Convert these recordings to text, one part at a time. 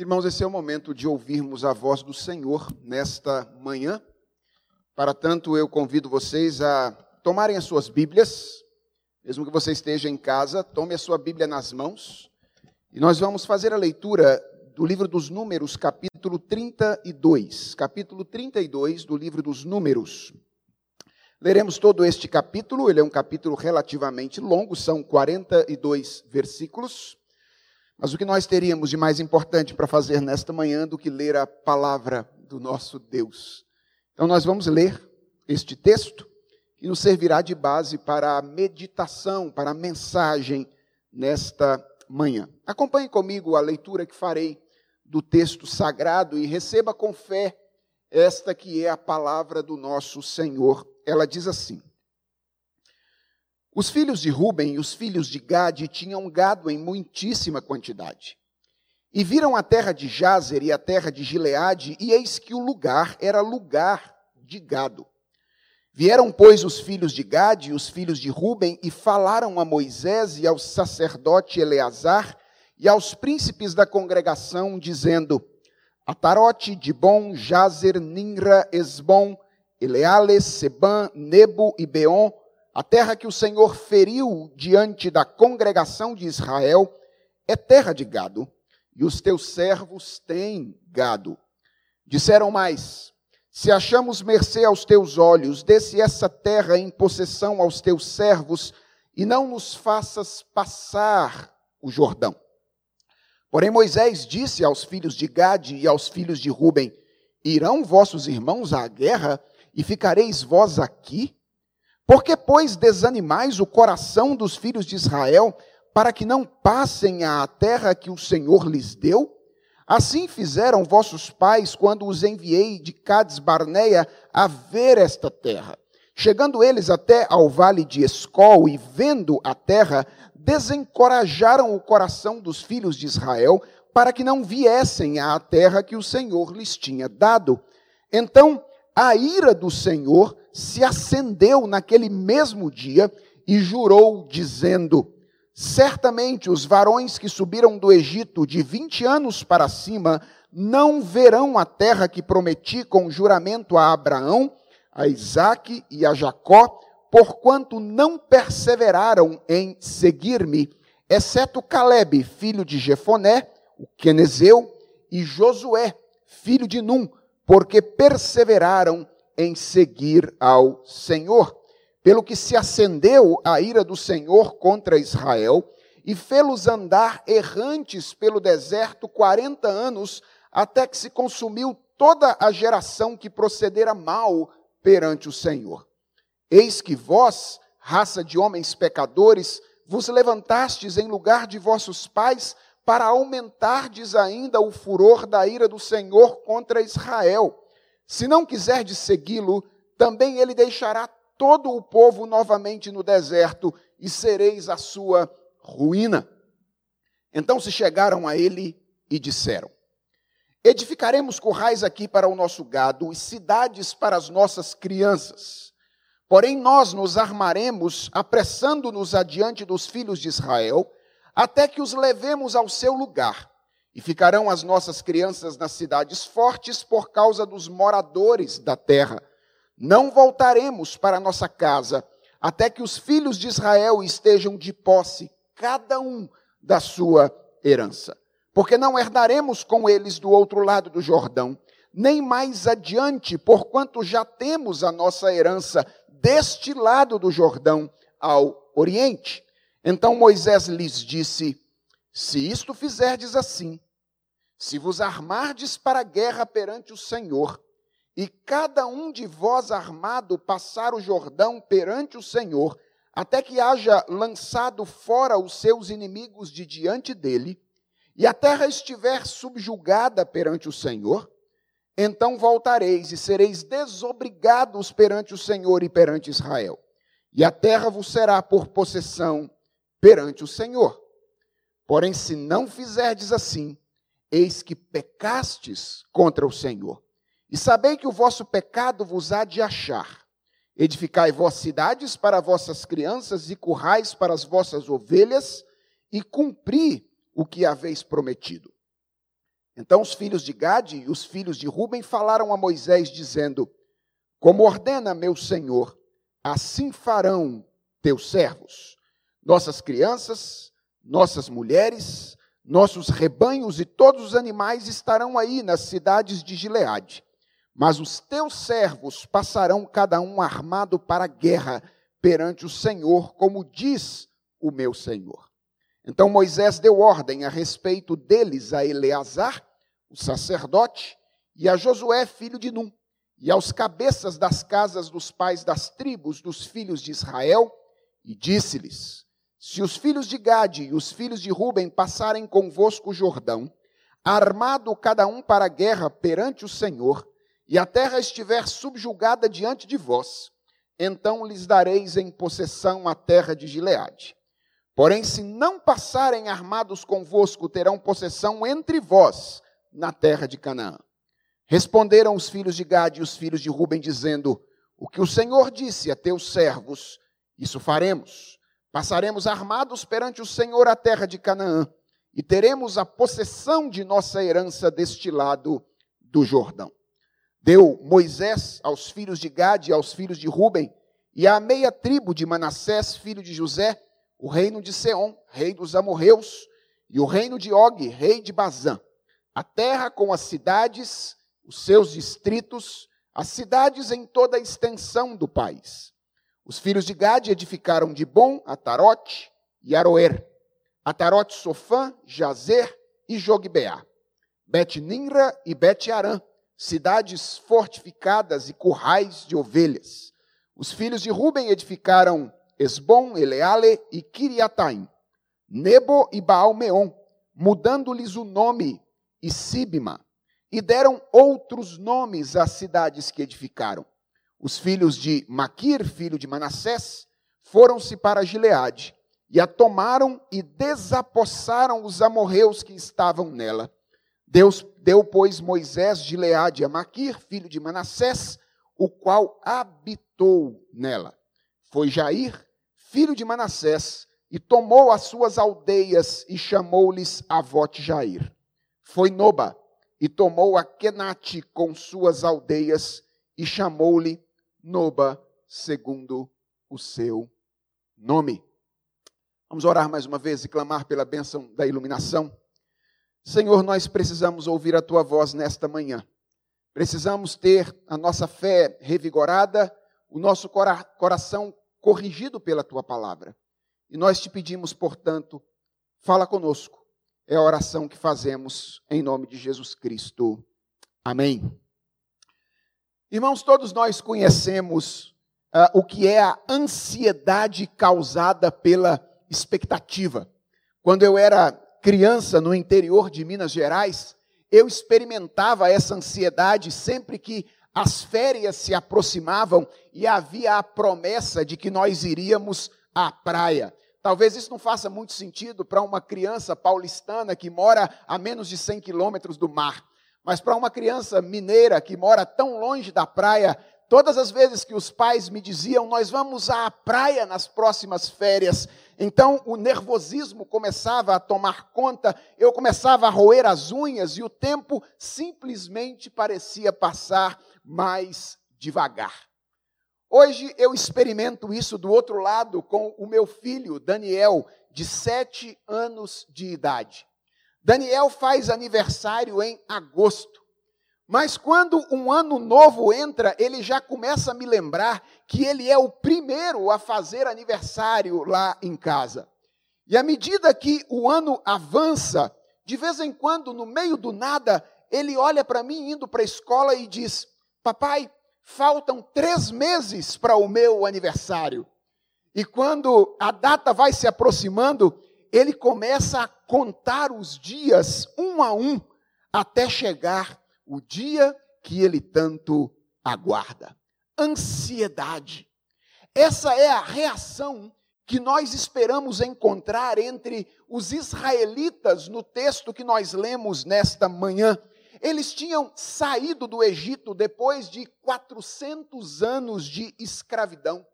Irmãos, esse é o momento de ouvirmos a voz do Senhor nesta manhã. Para tanto, eu convido vocês a tomarem as suas Bíblias, mesmo que você esteja em casa, tome a sua Bíblia nas mãos, e nós vamos fazer a leitura do livro dos Números, capítulo 32. Capítulo 32 do livro dos Números. Leremos todo este capítulo, ele é um capítulo relativamente longo, são 42 versículos. Mas o que nós teríamos de mais importante para fazer nesta manhã do que ler a palavra do nosso Deus? Então, nós vamos ler este texto que nos servirá de base para a meditação, para a mensagem nesta manhã. Acompanhe comigo a leitura que farei do texto sagrado e receba com fé esta que é a palavra do nosso Senhor. Ela diz assim: os filhos de Ruben e os filhos de Gade tinham gado em muitíssima quantidade. E viram a terra de Jazer e a terra de Gileade, e eis que o lugar era lugar de gado. Vieram, pois, os filhos de Gade e os filhos de Ruben e falaram a Moisés e ao sacerdote Eleazar e aos príncipes da congregação, dizendo: Atarote, Dibon, Jazer, Ninra, Esbom, Eleale, Seban, Nebo e Beon, a terra que o Senhor feriu diante da congregação de Israel é terra de gado, e os teus servos têm gado. Disseram mais: Se achamos mercê aos teus olhos, desce essa terra em possessão aos teus servos, e não nos faças passar o Jordão. Porém, Moisés disse aos filhos de Gade e aos filhos de Ruben: Irão vossos irmãos à guerra, e ficareis vós aqui? Por que, pois, desanimais o coração dos filhos de Israel para que não passem à terra que o Senhor lhes deu? Assim fizeram vossos pais quando os enviei de Cades Barneia a ver esta terra. Chegando eles até ao vale de Escol e vendo a terra, desencorajaram o coração dos filhos de Israel para que não viessem à terra que o Senhor lhes tinha dado. Então a ira do Senhor se acendeu naquele mesmo dia e jurou, dizendo: Certamente os varões que subiram do Egito de vinte anos para cima não verão a terra que prometi com juramento a Abraão, a Isaque e a Jacó, porquanto não perseveraram em seguir-me, exceto Caleb, filho de Jefoné, o quenezeu, e Josué, filho de Num, porque perseveraram em seguir ao Senhor. Pelo que se acendeu a ira do Senhor contra Israel e fê-los andar errantes pelo deserto quarenta anos, até que se consumiu toda a geração que procedera mal perante o Senhor. Eis que vós, raça de homens pecadores, vos levantastes em lugar de vossos pais para aumentardes ainda o furor da ira do Senhor contra Israel. Se não quiserdes segui-lo, também ele deixará todo o povo novamente no deserto e sereis a sua ruína. Então se chegaram a ele e disseram: Edificaremos currais aqui para o nosso gado e cidades para as nossas crianças. Porém, nós nos armaremos, apressando-nos adiante dos filhos de Israel até que os levemos ao seu lugar. E ficarão as nossas crianças nas cidades fortes por causa dos moradores da terra. Não voltaremos para nossa casa até que os filhos de Israel estejam de posse, cada um da sua herança. Porque não herdaremos com eles do outro lado do Jordão, nem mais adiante, porquanto já temos a nossa herança deste lado do Jordão ao oriente. Então Moisés lhes disse: Se isto fizerdes assim, se vos armardes para a guerra perante o Senhor, e cada um de vós armado passar o Jordão perante o Senhor, até que haja lançado fora os seus inimigos de diante dele, e a terra estiver subjugada perante o Senhor, então voltareis e sereis desobrigados perante o Senhor e perante Israel. E a terra vos será por possessão perante o Senhor. Porém, se não fizerdes assim, eis que pecastes contra o Senhor. E sabei que o vosso pecado vos há de achar. Edificai vós cidades para vossas crianças e currais para as vossas ovelhas, e cumpri o que haveis prometido. Então os filhos de Gade e os filhos de Ruben falaram a Moisés, dizendo: Como ordena meu senhor, assim farão teus servos. Nossas crianças, nossas mulheres, nossos rebanhos e todos os animais estarão aí nas cidades de Gileade. Mas os teus servos passarão cada um armado para a guerra perante o Senhor, como diz o meu Senhor. Então Moisés deu ordem a respeito deles a Eleazar, o sacerdote, e a Josué, filho de Num, e aos cabeças das casas dos pais das tribos dos filhos de Israel, e disse-lhes: Se os filhos de Gade e os filhos de Ruben passarem convosco o Jordão, armado cada um para a guerra perante o Senhor, e a terra estiver subjugada diante de vós, então lhes dareis em possessão a terra de Gileade. Porém, se não passarem armados convosco, terão possessão entre vós na terra de Canaã. Responderam os filhos de Gade e os filhos de Ruben, dizendo: O que o Senhor disse a teus servos, isso faremos. Passaremos armados perante o Senhor a terra de Canaã, e teremos a possessão de nossa herança deste lado do Jordão. Deu Moisés aos filhos de Gade e aos filhos de Ruben, e à meia tribo de Manassés, filho de José, o reino de Seom, rei dos amorreus, e o reino de Og, rei de Bazã, a terra com as cidades os seus distritos, as cidades em toda a extensão do país. Os filhos de Gade edificaram de Bom, Atarote e Aroer, Atarote Sofã, Jazer e Jogbeá, Bet-Ninra e Bet-Arã, cidades fortificadas e currais de ovelhas. Os filhos de Ruben edificaram Esbom, Eleale e Kiriataim, Nebo e Baal-Meon, mudando-lhes o nome, e Sibma, e deram outros nomes às cidades que edificaram. Os filhos de Maquir, filho de Manassés, foram-se para Gileade, e a tomaram e desapossaram os amorreus que estavam nela. Deus deu, pois, Moisés Gileade a Maquir, filho de Manassés, o qual habitou nela. Foi Jair, filho de Manassés, e tomou as suas aldeias e chamou-lhes Avote Jair. Foi Noba, e tomou a Kenate com suas aldeias e chamou-lhe Noba, segundo o seu nome. Vamos orar mais uma vez e clamar pela bênção da iluminação. Senhor, nós precisamos ouvir a tua voz nesta manhã. Precisamos ter a nossa fé revigorada, o nosso coração corrigido pela tua palavra. E nós te pedimos, portanto, fala conosco é a oração que fazemos em nome de Jesus Cristo. Amém. Irmãos, todos nós conhecemos uh, o que é a ansiedade causada pela expectativa. Quando eu era criança no interior de Minas Gerais, eu experimentava essa ansiedade sempre que as férias se aproximavam e havia a promessa de que nós iríamos à praia. Talvez isso não faça muito sentido para uma criança paulistana que mora a menos de 100 quilômetros do mar. Mas para uma criança mineira que mora tão longe da praia, todas as vezes que os pais me diziam, nós vamos à praia nas próximas férias, então o nervosismo começava a tomar conta, eu começava a roer as unhas e o tempo simplesmente parecia passar mais devagar. Hoje eu experimento isso do outro lado com o meu filho, Daniel, de sete anos de idade. Daniel faz aniversário em agosto. Mas quando um ano novo entra, ele já começa a me lembrar que ele é o primeiro a fazer aniversário lá em casa. E à medida que o ano avança, de vez em quando, no meio do nada, ele olha para mim indo para a escola e diz: Papai, faltam três meses para o meu aniversário. E quando a data vai se aproximando, ele começa a contar os dias um a um, até chegar o dia que ele tanto aguarda. Ansiedade. Essa é a reação que nós esperamos encontrar entre os israelitas no texto que nós lemos nesta manhã. Eles tinham saído do Egito depois de 400 anos de escravidão.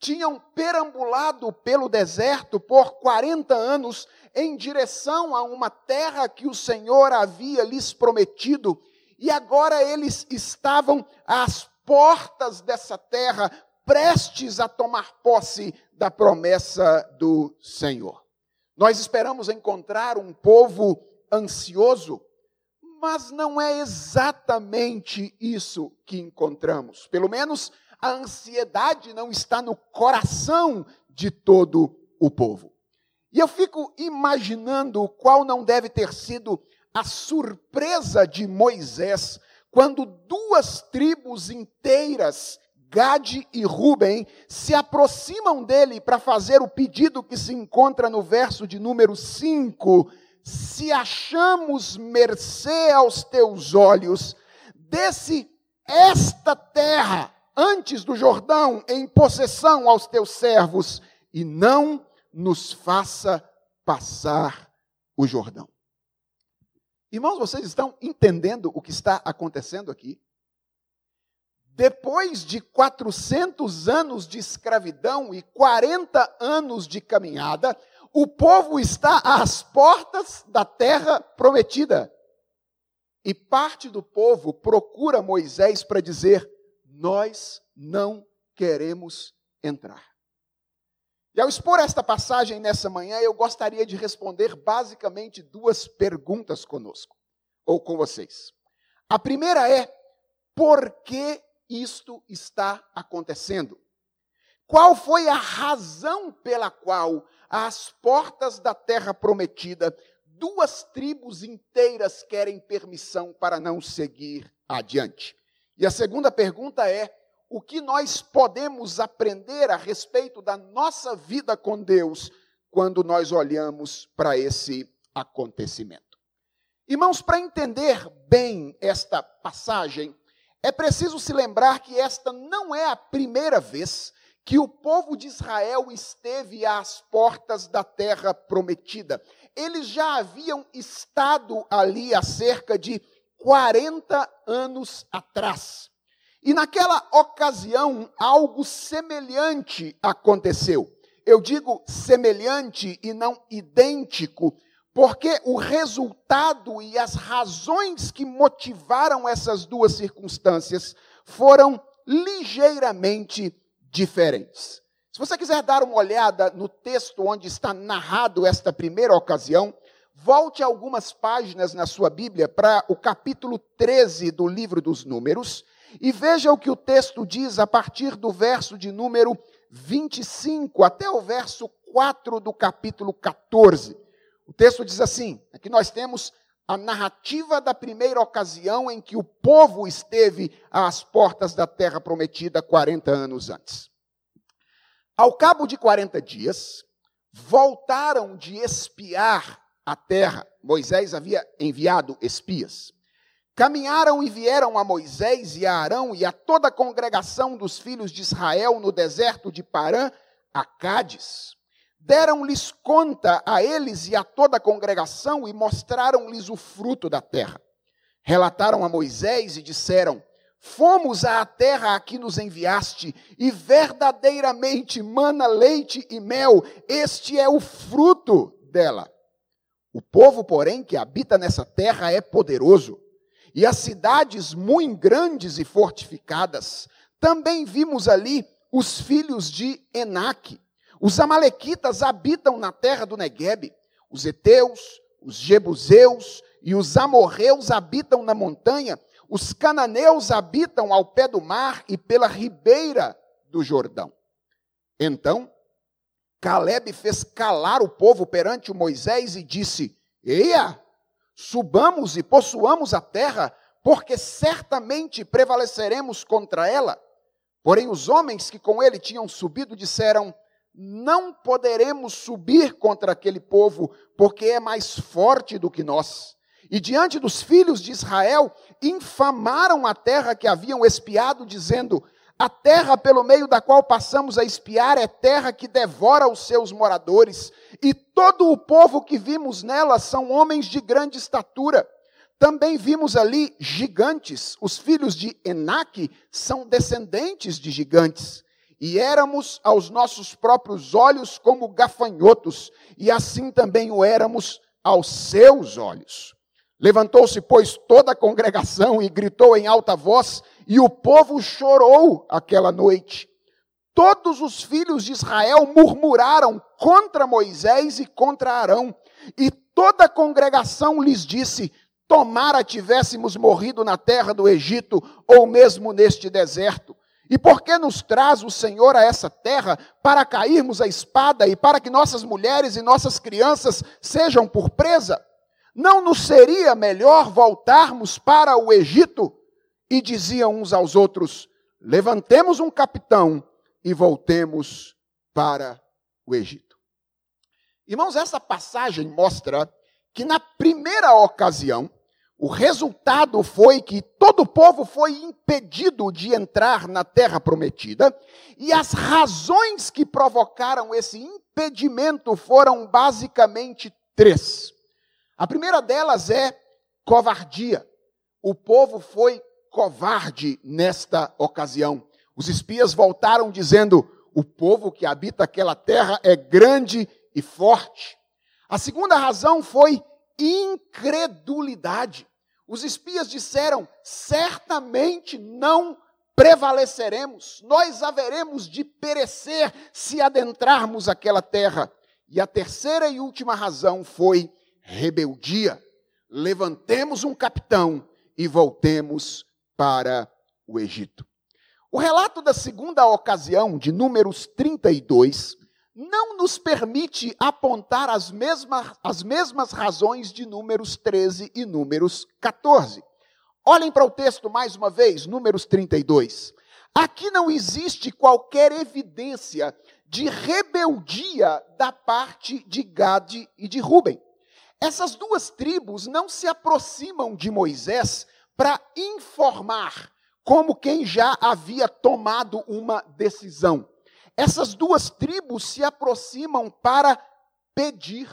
Tinham perambulado pelo deserto por 40 anos em direção a uma terra que o Senhor havia lhes prometido, e agora eles estavam às portas dessa terra, prestes a tomar posse da promessa do Senhor. Nós esperamos encontrar um povo ansioso, mas não é exatamente isso que encontramos. Pelo menos a ansiedade não está no coração de todo o povo. E eu fico imaginando qual não deve ter sido a surpresa de Moisés quando duas tribos inteiras, Gade e Ruben, se aproximam dele para fazer o pedido que se encontra no verso de número 5. Se achamos mercê aos teus olhos, desse esta terra antes do Jordão em possessão aos teus servos, e não nos faça passar o Jordão. Irmãos, vocês estão entendendo o que está acontecendo aqui? Depois de 400 anos de escravidão e 40 anos de caminhada, o povo está às portas da terra prometida. E parte do povo procura Moisés para dizer: nós não queremos entrar. E ao expor esta passagem nessa manhã, eu gostaria de responder basicamente duas perguntas conosco, ou com vocês. A primeira é: por que isto está acontecendo? Qual foi a razão pela qual, às portas da terra prometida, duas tribos inteiras querem permissão para não seguir adiante? E a segunda pergunta é: o que nós podemos aprender a respeito da nossa vida com Deus quando nós olhamos para esse acontecimento? Irmãos, para entender bem esta passagem, é preciso se lembrar que esta não é a primeira vez que o povo de Israel esteve às portas da terra prometida. Eles já haviam estado ali há cerca de 40 anos atrás. E naquela ocasião, algo semelhante aconteceu. Eu digo semelhante e não idêntico, porque o resultado e as razões que motivaram essas duas circunstâncias foram ligeiramente diferentes. Se você quiser dar uma olhada no texto onde está narrado esta primeira ocasião, Volte algumas páginas na sua Bíblia para o capítulo 13 do livro dos Números e veja o que o texto diz a partir do verso de número 25 até o verso 4 do capítulo 14. O texto diz assim: aqui nós temos a narrativa da primeira ocasião em que o povo esteve às portas da terra prometida 40 anos antes. Ao cabo de 40 dias, voltaram de espiar a terra. Moisés havia enviado espias. Caminharam e vieram a Moisés e a Arão e a toda a congregação dos filhos de Israel no deserto de Parã, a Cádiz. Deram-lhes conta a eles e a toda a congregação e mostraram-lhes o fruto da terra. Relataram a Moisés e disseram: Fomos à terra a que nos enviaste, e verdadeiramente mana leite e mel, este é o fruto dela. O povo, porém, que habita nessa terra é poderoso, e as cidades muito grandes e fortificadas. Também vimos ali os filhos de Enaque. Os amalequitas habitam na terra do Neguebe. Os heteus, os jebuseus e os amorreus habitam na montanha. Os cananeus habitam ao pé do mar e pela ribeira do Jordão. Então Caleb fez calar o povo perante o Moisés e disse: Eia, subamos e possuamos a terra, porque certamente prevaleceremos contra ela. Porém, os homens que com ele tinham subido disseram: Não poderemos subir contra aquele povo, porque é mais forte do que nós. E diante dos filhos de Israel, infamaram a terra que haviam espiado, dizendo: a terra pelo meio da qual passamos a espiar é terra que devora os seus moradores, e todo o povo que vimos nela são homens de grande estatura. Também vimos ali gigantes, os filhos de Enaque são descendentes de gigantes. e éramos aos nossos próprios olhos como gafanhotos, e assim também o éramos aos seus olhos. Levantou-se, pois, toda a congregação e gritou em alta voz, e o povo chorou aquela noite. Todos os filhos de Israel murmuraram contra Moisés e contra Arão, e toda a congregação lhes disse: Tomara tivéssemos morrido na terra do Egito, ou mesmo neste deserto. E por que nos traz o Senhor a essa terra para cairmos a espada e para que nossas mulheres e nossas crianças sejam por presa? Não nos seria melhor voltarmos para o Egito? E diziam uns aos outros: Levantemos um capitão e voltemos para o Egito. Irmãos, essa passagem mostra que na primeira ocasião, o resultado foi que todo o povo foi impedido de entrar na terra prometida, e as razões que provocaram esse impedimento foram basicamente três. A primeira delas é covardia. O povo foi covarde nesta ocasião. Os espias voltaram dizendo: o povo que habita aquela terra é grande e forte. A segunda razão foi incredulidade. Os espias disseram: certamente não prevaleceremos, nós haveremos de perecer se adentrarmos aquela terra. E a terceira e última razão foi rebeldia. Levantemos um capitão e voltemos para o Egito. O relato da segunda ocasião, de Números 32, não nos permite apontar as mesmas, as mesmas razões de Números 13 e Números 14. Olhem para o texto mais uma vez, Números 32. Aqui não existe qualquer evidência de rebeldia da parte de Gade e de Ruben. Essas duas tribos não se aproximam de Moisés para informar, como quem já havia tomado uma decisão. Essas duas tribos se aproximam para pedir.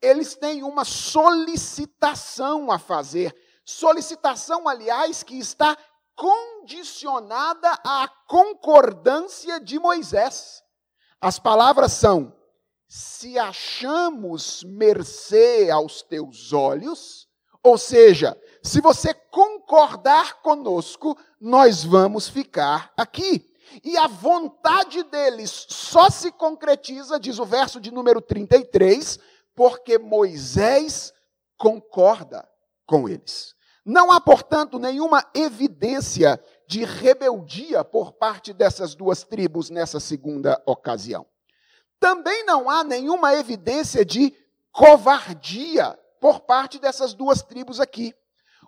Eles têm uma solicitação a fazer. Solicitação, aliás, que está condicionada à concordância de Moisés. As palavras são: se achamos mercê aos teus olhos, ou seja, se você concordar conosco, nós vamos ficar aqui. E a vontade deles só se concretiza, diz o verso de número 33, porque Moisés concorda com eles. Não há, portanto, nenhuma evidência de rebeldia por parte dessas duas tribos nessa segunda ocasião. Também não há nenhuma evidência de covardia por parte dessas duas tribos aqui.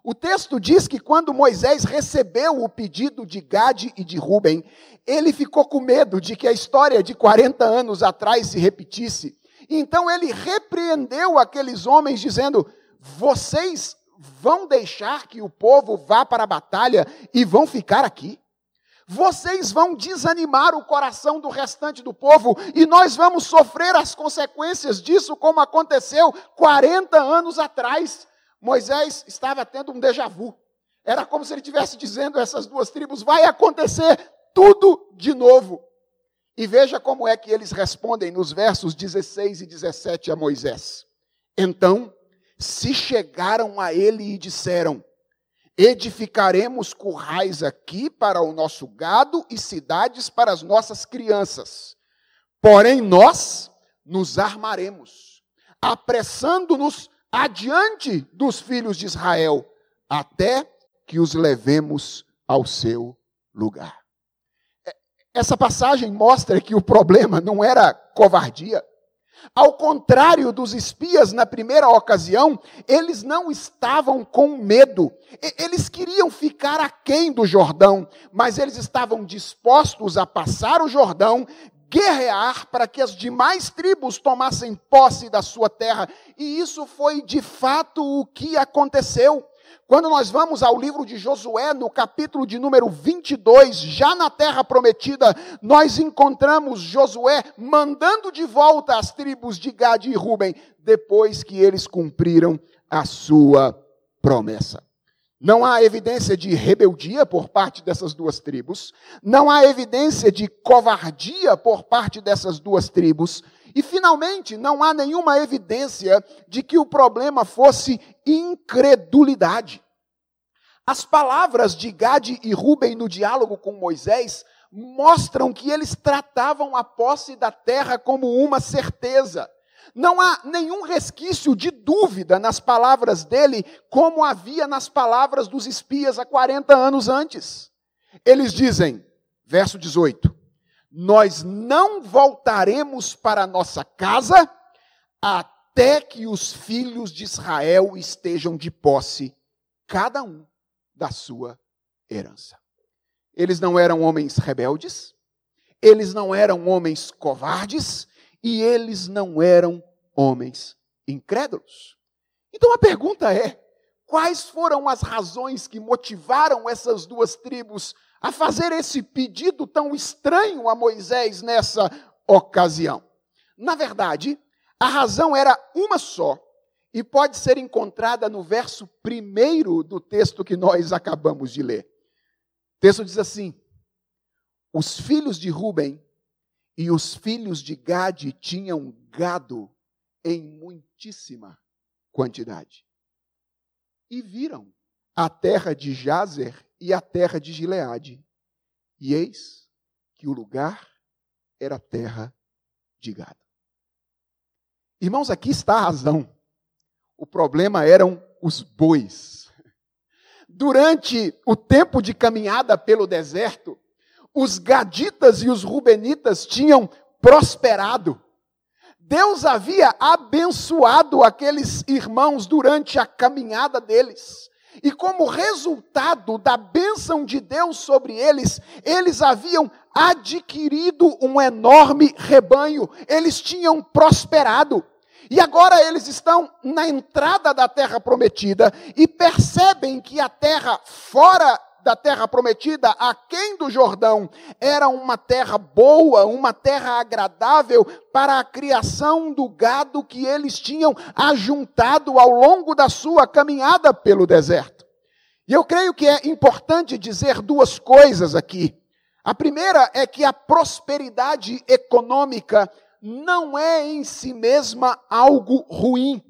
O texto diz que quando Moisés recebeu o pedido de Gade e de Ruben, ele ficou com medo de que a história de 40 anos atrás se repetisse. Então ele repreendeu aqueles homens, dizendo: Vocês vão deixar que o povo vá para a batalha e vão ficar aqui? vocês vão desanimar o coração do restante do povo e nós vamos sofrer as consequências disso, como aconteceu 40 anos atrás. Moisés estava tendo um déjà vu. Era como se ele estivesse dizendo a essas duas tribos: vai acontecer tudo de novo. E veja como é que eles respondem nos versos 16 e 17 a Moisés. Então se chegaram a ele e disseram: Edificaremos currais aqui para o nosso gado e cidades para as nossas crianças. Porém, nós nos armaremos, apressando-nos adiante dos filhos de Israel, até que os levemos ao seu lugar. É, essa passagem mostra que o problema não era covardia, ao contrário dos espias na primeira ocasião, eles não estavam com medo. Eles queriam ficar aquém do Jordão, mas eles estavam dispostos a passar o Jordão, guerrear para que as demais tribos tomassem posse da sua terra. E isso foi de fato o que aconteceu. Quando nós vamos ao livro de Josué, no capítulo de número 22, já na terra prometida, nós encontramos Josué mandando de volta as tribos de Gad e Ruben, depois que eles cumpriram a sua promessa. Não há evidência de rebeldia por parte dessas duas tribos, não há evidência de covardia por parte dessas duas tribos, e finalmente não há nenhuma evidência de que o problema fosse incredulidade. As palavras de Gade e Ruben no diálogo com Moisés mostram que eles tratavam a posse da terra como uma certeza. Não há nenhum resquício de dúvida nas palavras dele, como havia nas palavras dos espias há 40 anos antes. Eles dizem, verso 18: Nós não voltaremos para nossa casa até que os filhos de Israel estejam de posse, cada um da sua herança. Eles não eram homens rebeldes, eles não eram homens covardes, e eles não eram homens incrédulos. Então a pergunta é: quais foram as razões que motivaram essas duas tribos a fazer esse pedido tão estranho a Moisés nessa ocasião? Na verdade, a razão era uma só e pode ser encontrada no verso primeiro do texto que nós acabamos de ler. O texto diz assim: Os filhos de Ruben e os filhos de Gade tinham gado em muitíssima quantidade. E viram a terra de Jazer e a terra de Gileade. E eis que o lugar era terra de gado. Irmãos, aqui está a razão. O problema eram os bois. Durante o tempo de caminhada pelo deserto, os gaditas e os rubenitas tinham prosperado. Deus havia abençoado aqueles irmãos durante a caminhada deles. E como resultado da bênção de Deus sobre eles, eles haviam adquirido um enorme rebanho, eles tinham prosperado. E agora eles estão na entrada da terra prometida e percebem que a terra fora da terra prometida, aquém do Jordão, era uma terra boa, uma terra agradável para a criação do gado que eles tinham ajuntado ao longo da sua caminhada pelo deserto. E eu creio que é importante dizer duas coisas aqui. A primeira é que a prosperidade econômica não é em si mesma algo ruim.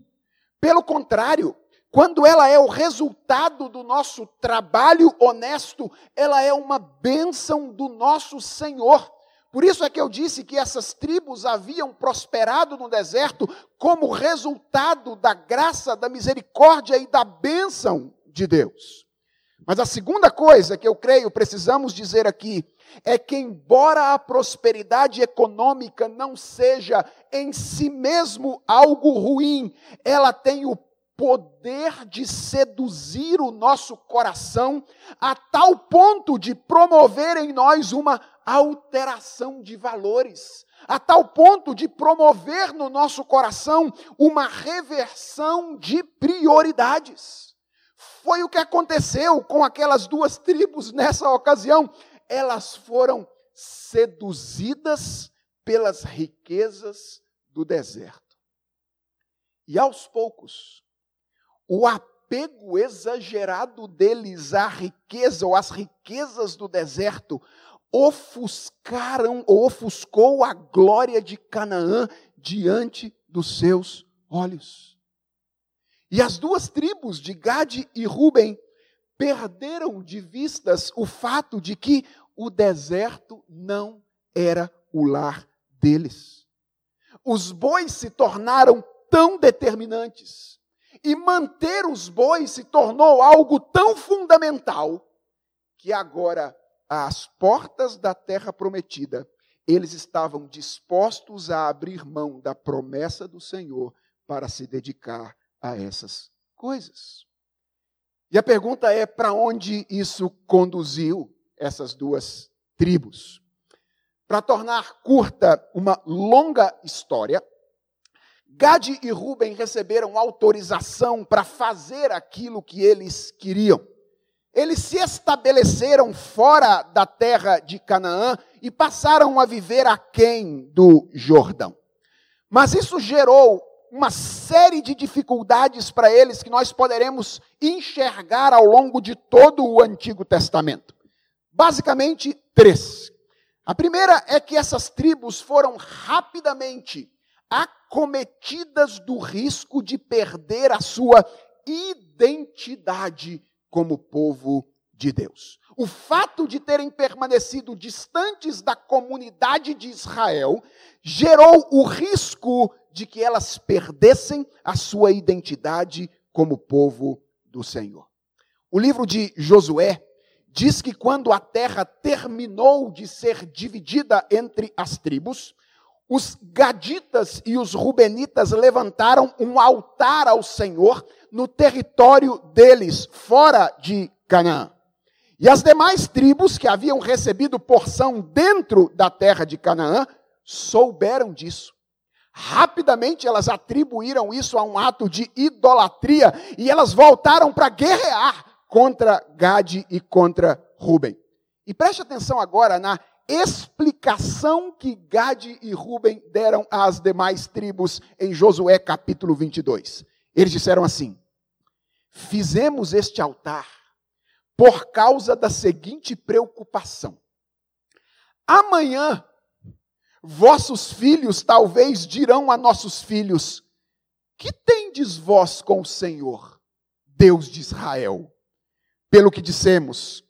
Pelo contrário, quando ela é o resultado do nosso trabalho honesto, ela é uma bênção do nosso Senhor. Por isso é que eu disse que essas tribos haviam prosperado no deserto como resultado da graça, da misericórdia e da bênção de Deus. Mas a segunda coisa que eu creio precisamos dizer aqui é que, embora a prosperidade econômica não seja em si mesmo algo ruim, ela tem o poder de seduzir o nosso coração a tal ponto de promover em nós uma alteração de valores, a tal ponto de promover no nosso coração uma reversão de prioridades. Foi o que aconteceu com aquelas duas tribos nessa ocasião. Elas foram seduzidas pelas riquezas do deserto. E aos poucos, o apego exagerado deles à riqueza ou às riquezas do deserto ofuscaram ou ofuscou a glória de Canaã diante dos seus olhos. E as duas tribos de Gade e Ruben perderam de vistas o fato de que o deserto não era o lar deles. Os bois se tornaram tão determinantes e manter os bois se tornou algo tão fundamental que agora, às portas da terra prometida, eles estavam dispostos a abrir mão da promessa do Senhor para se dedicar a essas coisas. E a pergunta é: para onde isso conduziu essas duas tribos? Para tornar curta uma longa história, Gade e Ruben receberam autorização para fazer aquilo que eles queriam. Eles se estabeleceram fora da terra de Canaã e passaram a viver aquém do Jordão. Mas isso gerou uma série de dificuldades para eles que nós poderemos enxergar ao longo de todo o Antigo Testamento. Basicamente, três. A primeira é que essas tribos foram rapidamente acometidas do risco de perder a sua identidade como povo de Deus. O fato de terem permanecido distantes da comunidade de Israel gerou o risco de que elas perdessem a sua identidade como povo do Senhor. O livro de Josué diz que quando a terra terminou de ser dividida entre as tribos, os gaditas e os rubenitas levantaram um altar ao Senhor no território deles, fora de Canaã. E as demais tribos que haviam recebido porção dentro da terra de Canaã souberam disso. Rapidamente elas atribuíram isso a um ato de idolatria e elas voltaram para guerrear contra Gade e contra Ruben. E preste atenção agora na explicação que Gade e Ruben deram às demais tribos em Josué capítulo 22. Eles disseram assim: Fizemos este altar por causa da seguinte preocupação. Amanhã, vossos filhos talvez dirão a nossos filhos: Que tendes vós com o Senhor, Deus de Israel? Pelo que dissemos,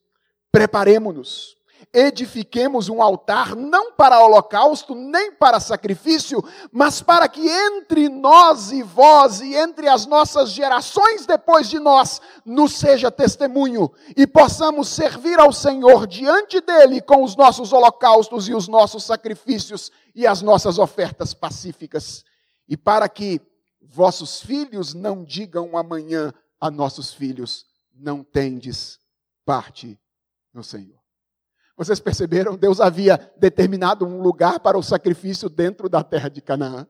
preparemo-nos edifiquemos um altar não para holocausto, nem para sacrifício, mas para que entre nós e vós e entre as nossas gerações depois de nós nos seja testemunho e possamos servir ao Senhor diante dele com os nossos holocaustos e os nossos sacrifícios e as nossas ofertas pacíficas. E para que vossos filhos não digam amanhã a nossos filhos: não tendes parte no Senhor. Vocês perceberam? Deus havia determinado um lugar para o sacrifício dentro da terra de Canaã.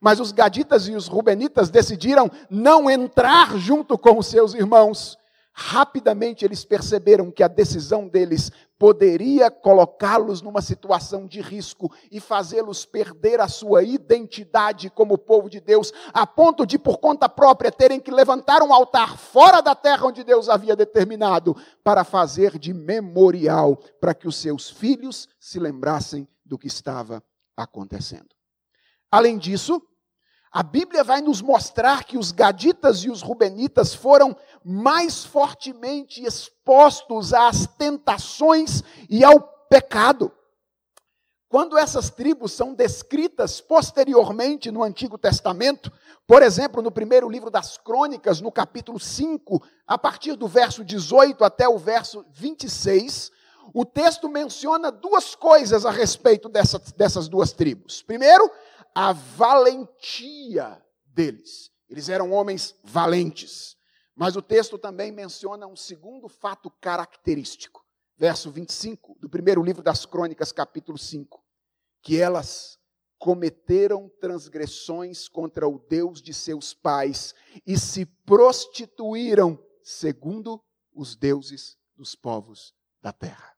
Mas os gaditas e os rubenitas decidiram não entrar junto com os seus irmãos. Rapidamente eles perceberam que a decisão deles poderia colocá-los numa situação de risco e fazê-los perder a sua identidade como povo de Deus, a ponto de, por conta própria, terem que levantar um altar fora da terra onde Deus havia determinado, para fazer de memorial, para que os seus filhos se lembrassem do que estava acontecendo. Além disso, a Bíblia vai nos mostrar que os gaditas e os rubenitas foram mais fortemente expostos às tentações e ao pecado. Quando essas tribos são descritas posteriormente no Antigo Testamento, por exemplo, no primeiro livro das Crônicas, no capítulo 5, a partir do verso 18 até o verso 26, o texto menciona duas coisas a respeito dessa, dessas duas tribos. Primeiro, a valentia deles. Eles eram homens valentes. Mas o texto também menciona um segundo fato característico. Verso 25 do primeiro livro das Crônicas, capítulo 5. Que elas cometeram transgressões contra o Deus de seus pais e se prostituíram segundo os deuses dos povos da terra.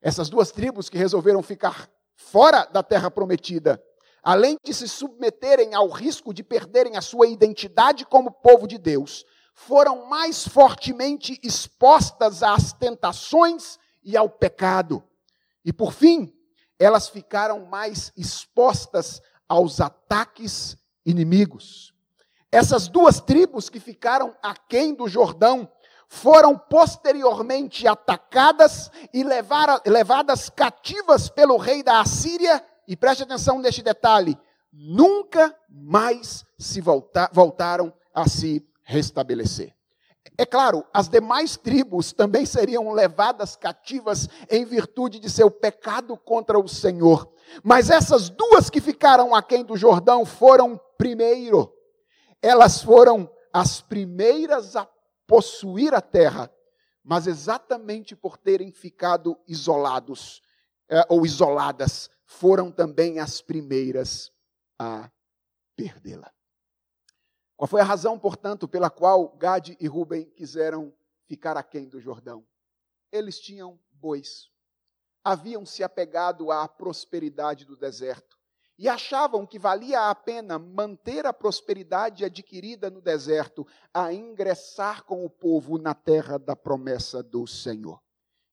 Essas duas tribos que resolveram ficar fora da terra prometida além de se submeterem ao risco de perderem a sua identidade como povo de Deus, foram mais fortemente expostas às tentações e ao pecado. E por fim, elas ficaram mais expostas aos ataques inimigos. Essas duas tribos que ficaram aquém do Jordão foram posteriormente atacadas e levadas cativas pelo rei da Assíria e preste atenção neste detalhe: nunca mais se volta, voltaram a se restabelecer. É claro, as demais tribos também seriam levadas cativas em virtude de seu pecado contra o Senhor. Mas essas duas que ficaram aquém do Jordão foram primeiro. Elas foram as primeiras a possuir a terra, mas exatamente por terem ficado isolados é, ou isoladas, foram também as primeiras a perdê-la. Qual foi a razão, portanto, pela qual Gade e Ruben quiseram ficar aquém do Jordão? Eles tinham bois. Haviam se apegado à prosperidade do deserto e achavam que valia a pena manter a prosperidade adquirida no deserto a ingressar com o povo na terra da promessa do Senhor.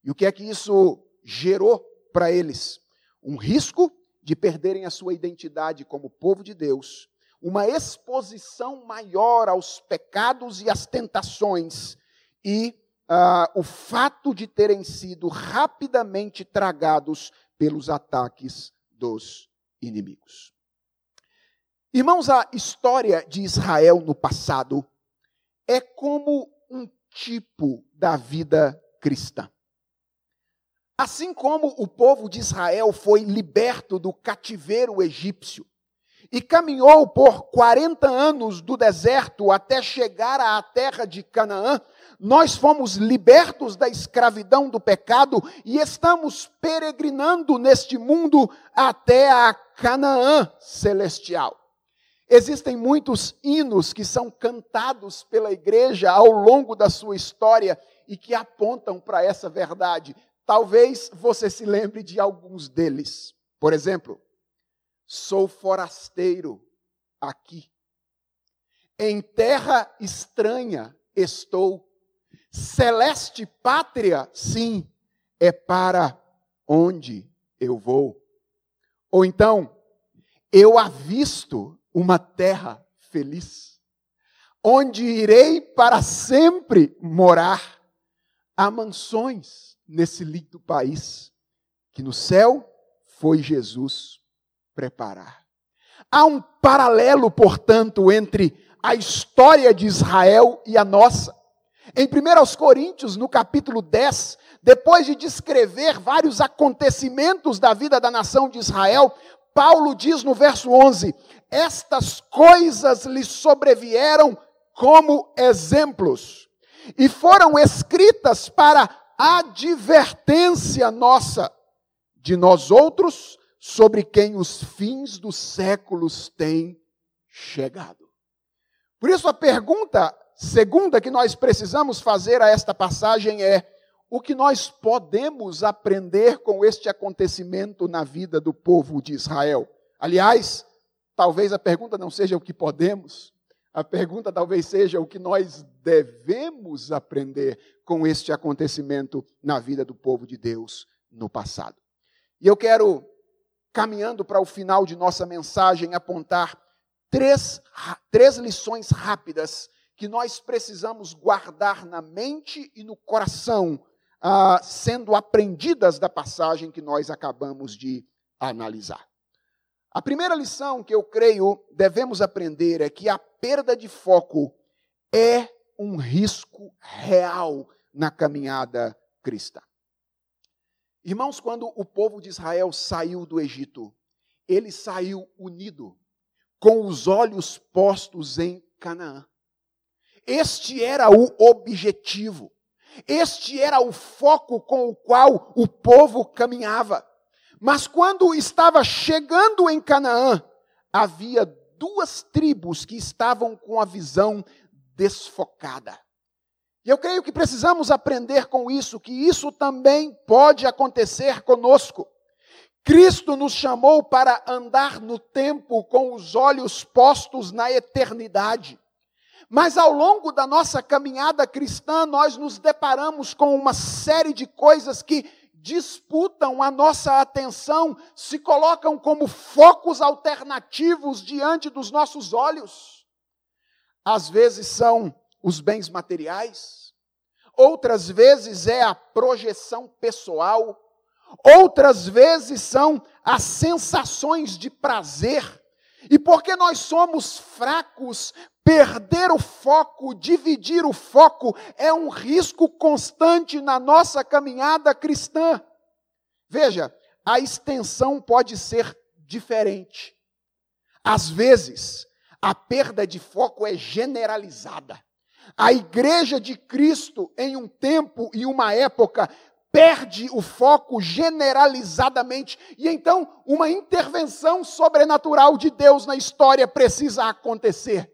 E o que é que isso gerou para eles? Um risco de perderem a sua identidade como povo de Deus, uma exposição maior aos pecados e às tentações, e uh, o fato de terem sido rapidamente tragados pelos ataques dos inimigos. Irmãos, a história de Israel no passado é como um tipo da vida cristã. Assim como o povo de Israel foi liberto do cativeiro egípcio e caminhou por 40 anos do deserto até chegar à terra de Canaã, nós fomos libertos da escravidão do pecado e estamos peregrinando neste mundo até a Canaã celestial. Existem muitos hinos que são cantados pela igreja ao longo da sua história e que apontam para essa verdade. Talvez você se lembre de alguns deles. Por exemplo, sou forasteiro aqui. Em terra estranha estou Celeste pátria, sim, é para onde eu vou. Ou então, eu avisto uma terra feliz, onde irei para sempre morar. Há mansões nesse lindo país que no céu foi Jesus preparar. Há um paralelo, portanto, entre a história de Israel e a nossa. Em 1 Coríntios, no capítulo 10, depois de descrever vários acontecimentos da vida da nação de Israel, Paulo diz no verso 11: Estas coisas lhe sobrevieram como exemplos e foram escritas para advertência nossa de nós outros, sobre quem os fins dos séculos têm chegado. Por isso a pergunta segunda que nós precisamos fazer a esta passagem é: o que nós podemos aprender com este acontecimento na vida do povo de Israel? Aliás, talvez a pergunta não seja o que podemos, a pergunta talvez seja o que nós devemos aprender com este acontecimento na vida do povo de Deus no passado. E eu quero, caminhando para o final de nossa mensagem, apontar três, três lições rápidas que nós precisamos guardar na mente e no coração, ah, sendo aprendidas da passagem que nós acabamos de analisar. A primeira lição que eu creio devemos aprender é que a perda de foco é um risco real na caminhada cristã. Irmãos, quando o povo de Israel saiu do Egito, ele saiu unido, com os olhos postos em Canaã. Este era o objetivo. Este era o foco com o qual o povo caminhava. Mas quando estava chegando em Canaã, havia duas tribos que estavam com a visão desfocada. E eu creio que precisamos aprender com isso, que isso também pode acontecer conosco. Cristo nos chamou para andar no tempo com os olhos postos na eternidade. Mas ao longo da nossa caminhada cristã, nós nos deparamos com uma série de coisas que disputam a nossa atenção, se colocam como focos alternativos diante dos nossos olhos. Às vezes são os bens materiais, outras vezes é a projeção pessoal, outras vezes são as sensações de prazer. E porque nós somos fracos Perder o foco, dividir o foco, é um risco constante na nossa caminhada cristã. Veja, a extensão pode ser diferente. Às vezes, a perda de foco é generalizada. A igreja de Cristo, em um tempo e uma época, perde o foco generalizadamente, e então uma intervenção sobrenatural de Deus na história precisa acontecer.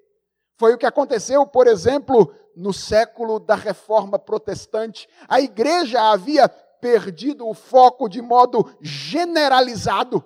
Foi o que aconteceu, por exemplo, no século da reforma protestante. A igreja havia perdido o foco de modo generalizado.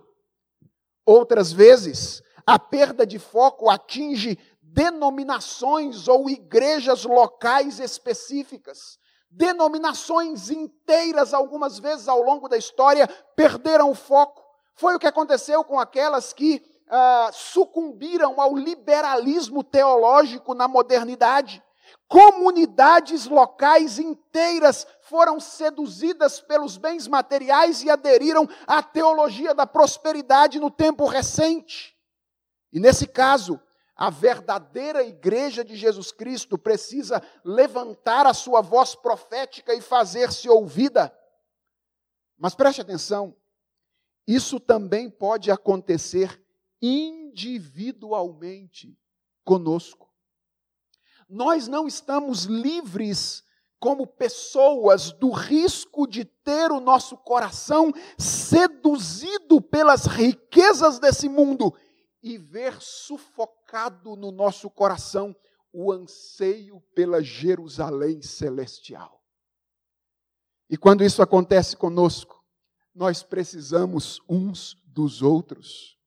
Outras vezes, a perda de foco atinge denominações ou igrejas locais específicas. Denominações inteiras, algumas vezes ao longo da história, perderam o foco. Foi o que aconteceu com aquelas que ah, sucumbiram ao liberalismo teológico na modernidade. Comunidades locais inteiras foram seduzidas pelos bens materiais e aderiram à teologia da prosperidade no tempo recente. E nesse caso, a verdadeira igreja de Jesus Cristo precisa levantar a sua voz profética e fazer-se ouvida. Mas preste atenção, isso também pode acontecer individualmente conosco. Nós não estamos livres como pessoas do risco de ter o nosso coração seduzido pelas riquezas desse mundo e ver sufocado no nosso coração o anseio pela Jerusalém celestial. E quando isso acontece conosco, nós precisamos uns dos outros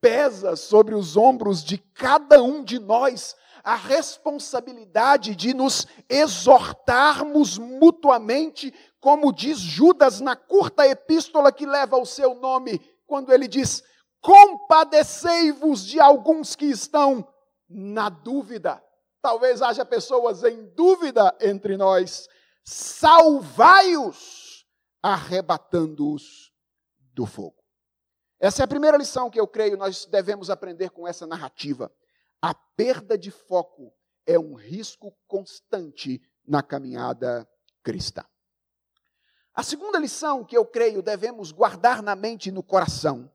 pesa sobre os ombros de cada um de nós a responsabilidade de nos exortarmos mutuamente, como diz Judas na curta epístola que leva o seu nome, quando ele diz: Compadecei-vos de alguns que estão na dúvida. Talvez haja pessoas em dúvida entre nós. Salvai-os, arrebatando-os do fogo. Essa é a primeira lição que eu creio nós devemos aprender com essa narrativa. A perda de foco é um risco constante na caminhada cristã. A segunda lição que eu creio devemos guardar na mente e no coração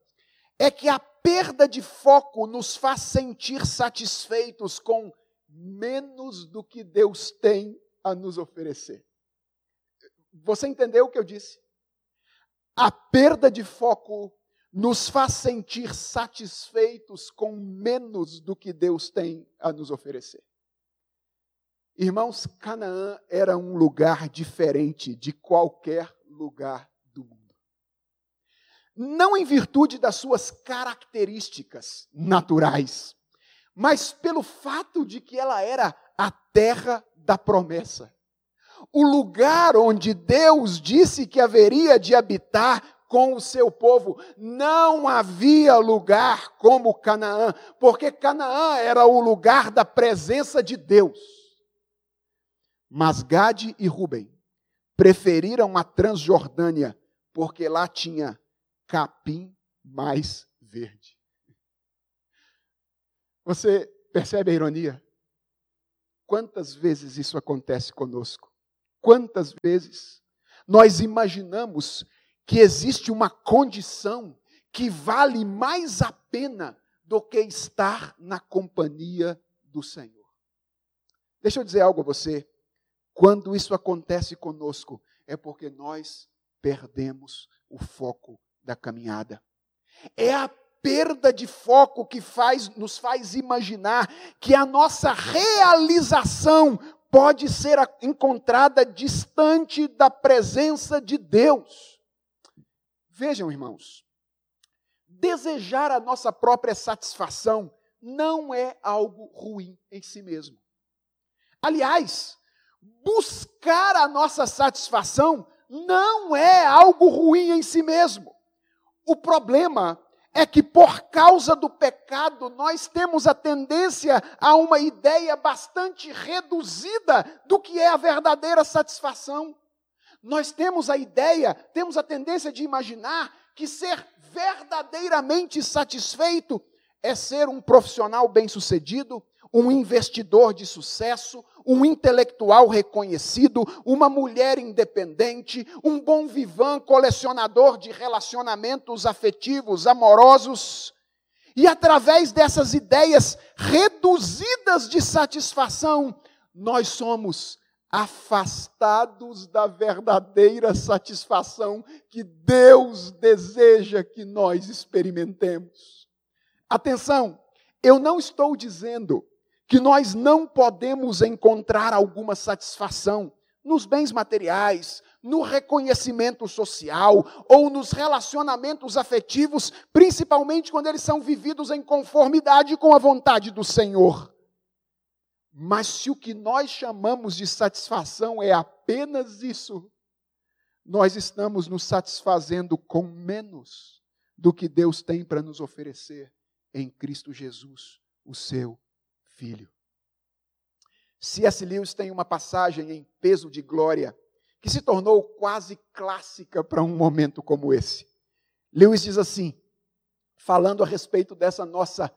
é que a perda de foco nos faz sentir satisfeitos com menos do que Deus tem a nos oferecer. Você entendeu o que eu disse? A perda de foco nos faz sentir satisfeitos com menos do que Deus tem a nos oferecer. Irmãos, Canaã era um lugar diferente de qualquer lugar. Não em virtude das suas características naturais, mas pelo fato de que ela era a terra da promessa. O lugar onde Deus disse que haveria de habitar com o seu povo. Não havia lugar como Canaã, porque Canaã era o lugar da presença de Deus. Mas Gade e Ruben preferiram a Transjordânia, porque lá tinha capim mais verde. Você percebe a ironia? Quantas vezes isso acontece conosco? Quantas vezes nós imaginamos que existe uma condição que vale mais a pena do que estar na companhia do Senhor. Deixa eu dizer algo a você. Quando isso acontece conosco, é porque nós perdemos o foco da caminhada. É a perda de foco que faz, nos faz imaginar que a nossa realização pode ser encontrada distante da presença de Deus. Vejam, irmãos, desejar a nossa própria satisfação não é algo ruim em si mesmo. Aliás, buscar a nossa satisfação não é algo ruim em si mesmo. O problema é que por causa do pecado nós temos a tendência a uma ideia bastante reduzida do que é a verdadeira satisfação. Nós temos a ideia, temos a tendência de imaginar que ser verdadeiramente satisfeito é ser um profissional bem-sucedido, um investidor de sucesso, um intelectual reconhecido, uma mulher independente, um bom vivan colecionador de relacionamentos afetivos, amorosos. E através dessas ideias reduzidas de satisfação, nós somos afastados da verdadeira satisfação que Deus deseja que nós experimentemos. Atenção, eu não estou dizendo que nós não podemos encontrar alguma satisfação nos bens materiais, no reconhecimento social ou nos relacionamentos afetivos, principalmente quando eles são vividos em conformidade com a vontade do Senhor. Mas se o que nós chamamos de satisfação é apenas isso, nós estamos nos satisfazendo com menos do que Deus tem para nos oferecer em Cristo Jesus, o seu Filho. C.S. Lewis tem uma passagem em Peso de Glória que se tornou quase clássica para um momento como esse. Lewis diz assim, falando a respeito dessa nossa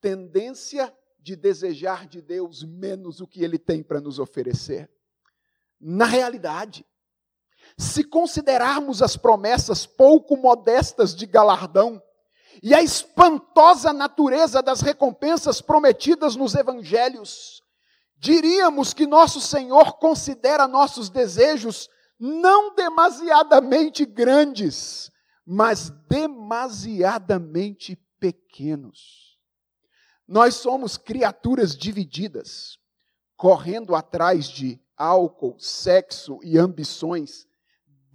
tendência de desejar de Deus menos o que Ele tem para nos oferecer. Na realidade, se considerarmos as promessas pouco modestas de galardão e a espantosa natureza das recompensas prometidas nos evangelhos, diríamos que nosso Senhor considera nossos desejos não demasiadamente grandes, mas demasiadamente pequenos. Nós somos criaturas divididas, correndo atrás de álcool, sexo e ambições,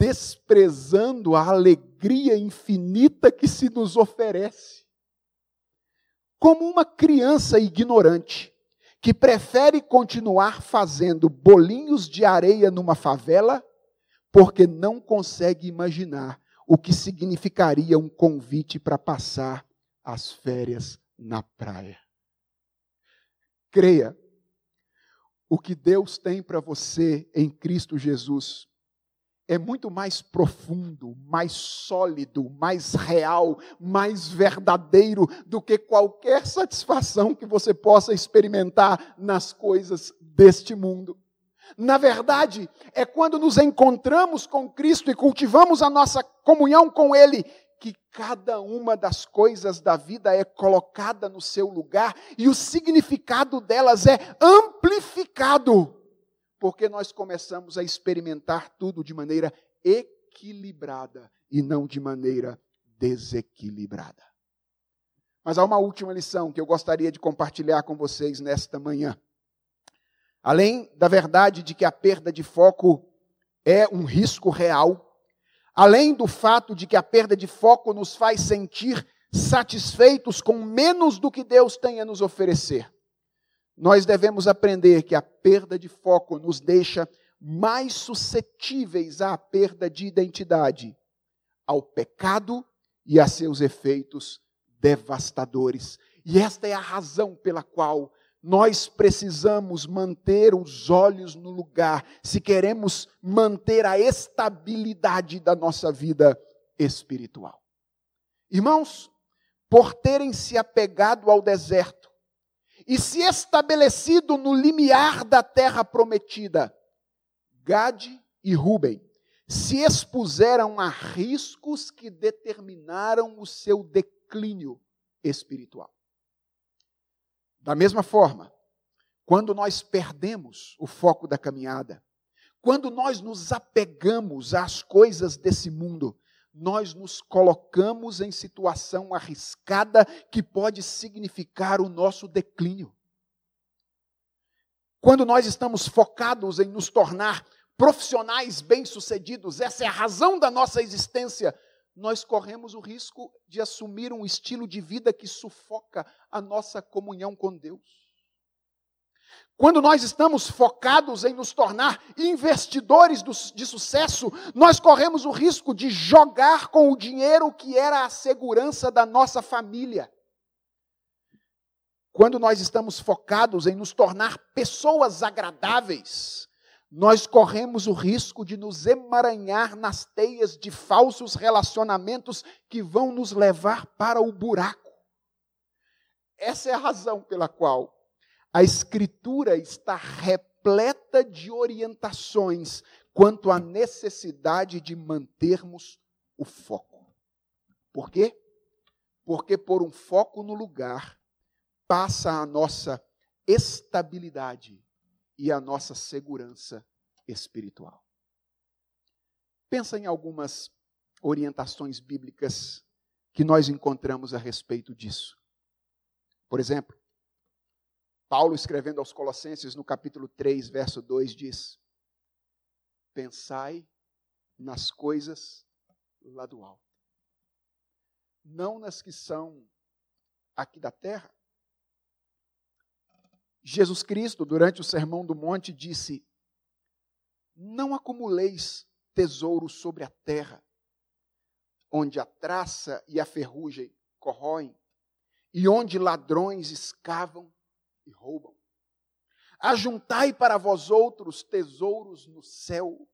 desprezando a alegria infinita que se nos oferece. Como uma criança ignorante que prefere continuar fazendo bolinhos de areia numa favela porque não consegue imaginar o que significaria um convite para passar as férias na praia. Creia, o que Deus tem para você em Cristo Jesus é muito mais profundo, mais sólido, mais real, mais verdadeiro do que qualquer satisfação que você possa experimentar nas coisas deste mundo. Na verdade, é quando nos encontramos com Cristo e cultivamos a nossa comunhão com Ele que cada uma das coisas da vida é colocada no seu lugar e o significado delas é amplificado porque nós começamos a experimentar tudo de maneira equilibrada e não de maneira desequilibrada. Mas há uma última lição que eu gostaria de compartilhar com vocês nesta manhã. Além da verdade de que a perda de foco é um risco real, além do fato de que a perda de foco nos faz sentir satisfeitos com menos do que Deus tem a nos oferecer, nós devemos aprender que a perda de foco nos deixa mais suscetíveis à perda de identidade, ao pecado e a seus efeitos devastadores. E esta é a razão pela qual nós precisamos manter os olhos no lugar, se queremos manter a estabilidade da nossa vida espiritual. Irmãos, por terem se apegado ao deserto, e se estabelecido no limiar da terra prometida, Gade e Ruben se expuseram a riscos que determinaram o seu declínio espiritual. Da mesma forma, quando nós perdemos o foco da caminhada, quando nós nos apegamos às coisas desse mundo, nós nos colocamos em situação arriscada que pode significar o nosso declínio. Quando nós estamos focados em nos tornar profissionais bem-sucedidos, essa é a razão da nossa existência, nós corremos o risco de assumir um estilo de vida que sufoca a nossa comunhão com Deus. Quando nós estamos focados em nos tornar investidores de sucesso, nós corremos o risco de jogar com o dinheiro que era a segurança da nossa família. Quando nós estamos focados em nos tornar pessoas agradáveis, nós corremos o risco de nos emaranhar nas teias de falsos relacionamentos que vão nos levar para o buraco. Essa é a razão pela qual a Escritura está repleta de orientações quanto à necessidade de mantermos o foco. Por quê? Porque por um foco no lugar passa a nossa estabilidade e a nossa segurança espiritual. Pensa em algumas orientações bíblicas que nós encontramos a respeito disso. Por exemplo, Paulo, escrevendo aos Colossenses, no capítulo 3, verso 2, diz: Pensai nas coisas lá do alto. Não nas que são aqui da terra. Jesus Cristo, durante o Sermão do Monte, disse: Não acumuleis tesouros sobre a terra, onde a traça e a ferrugem corroem, e onde ladrões escavam e roubam. Ajuntai para vós outros tesouros no céu,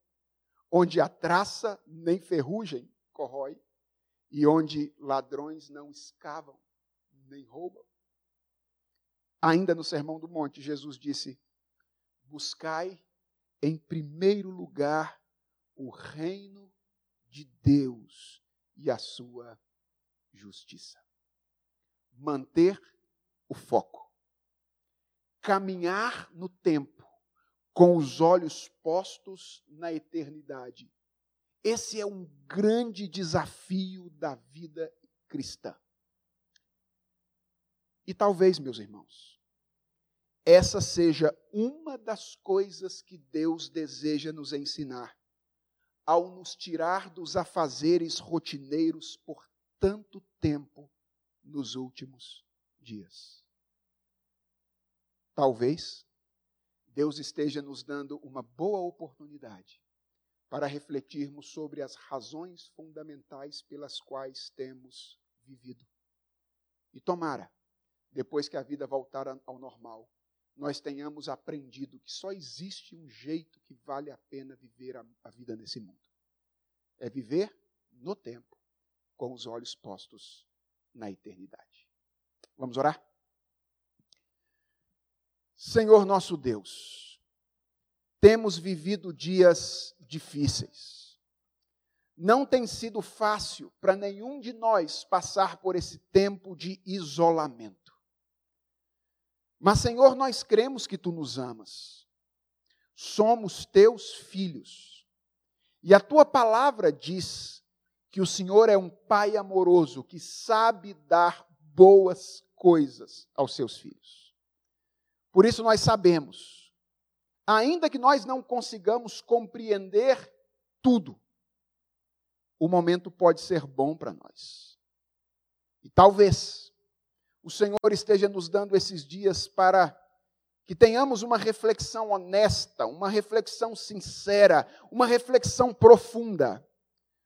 onde a traça nem ferrugem corrói, e onde ladrões não escavam nem roubam. Ainda no Sermão do Monte, Jesus disse: Buscai em primeiro lugar o reino de Deus e a sua justiça. Manter o foco. Caminhar no tempo com os olhos postos na eternidade. Esse é um grande desafio da vida cristã. E talvez, meus irmãos, essa seja uma das coisas que Deus deseja nos ensinar ao nos tirar dos afazeres rotineiros por tanto tempo nos últimos dias. Talvez Deus esteja nos dando uma boa oportunidade para refletirmos sobre as razões fundamentais pelas quais temos vivido. E tomara, depois que a vida voltar ao normal, nós tenhamos aprendido que só existe um jeito que vale a pena viver a, a vida nesse mundo. É viver no tempo, com os olhos postos na eternidade. Vamos orar? Senhor nosso Deus, temos vivido dias difíceis. Não tem sido fácil para nenhum de nós passar por esse tempo de isolamento. Mas, Senhor, nós cremos que tu nos amas. Somos teus filhos. E a tua palavra diz que o Senhor é um pai amoroso que sabe dar boas coisas aos seus filhos. Por isso nós sabemos, ainda que nós não consigamos compreender tudo, o momento pode ser bom para nós. E talvez o Senhor esteja nos dando esses dias para que tenhamos uma reflexão honesta, uma reflexão sincera, uma reflexão profunda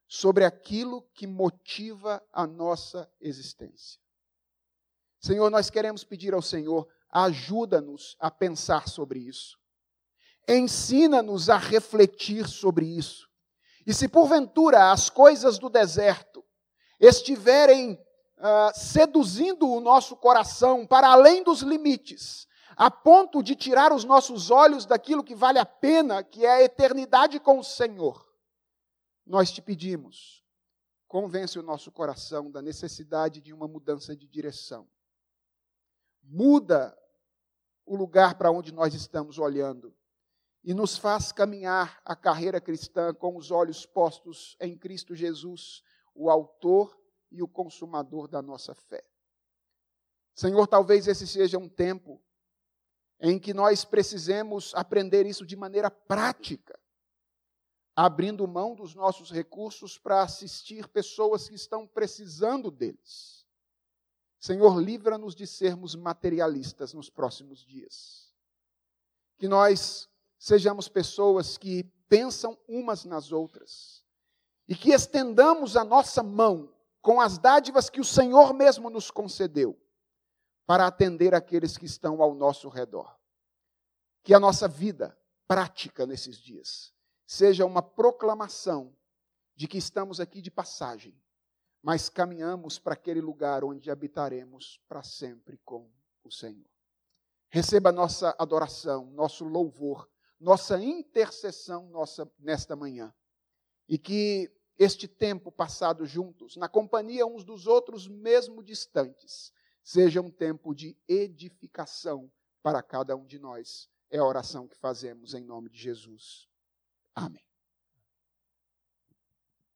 sobre aquilo que motiva a nossa existência. Senhor, nós queremos pedir ao Senhor, ajuda-nos a pensar sobre isso. Ensina-nos a refletir sobre isso. E se porventura as coisas do deserto estiverem uh, seduzindo o nosso coração para além dos limites, a ponto de tirar os nossos olhos daquilo que vale a pena, que é a eternidade com o Senhor. Nós te pedimos, convence o nosso coração da necessidade de uma mudança de direção. Muda o lugar para onde nós estamos olhando e nos faz caminhar a carreira cristã com os olhos postos em Cristo Jesus, o Autor e o consumador da nossa fé. Senhor, talvez esse seja um tempo em que nós precisemos aprender isso de maneira prática, abrindo mão dos nossos recursos para assistir pessoas que estão precisando deles. Senhor, livra-nos de sermos materialistas nos próximos dias. Que nós sejamos pessoas que pensam umas nas outras e que estendamos a nossa mão com as dádivas que o Senhor mesmo nos concedeu, para atender aqueles que estão ao nosso redor. Que a nossa vida prática nesses dias seja uma proclamação de que estamos aqui de passagem, mas caminhamos para aquele lugar onde habitaremos para sempre com o Senhor. Receba nossa adoração, nosso louvor, nossa intercessão nossa, nesta manhã. E que este tempo passado juntos, na companhia uns dos outros, mesmo distantes, seja um tempo de edificação para cada um de nós. É a oração que fazemos em nome de Jesus. Amém.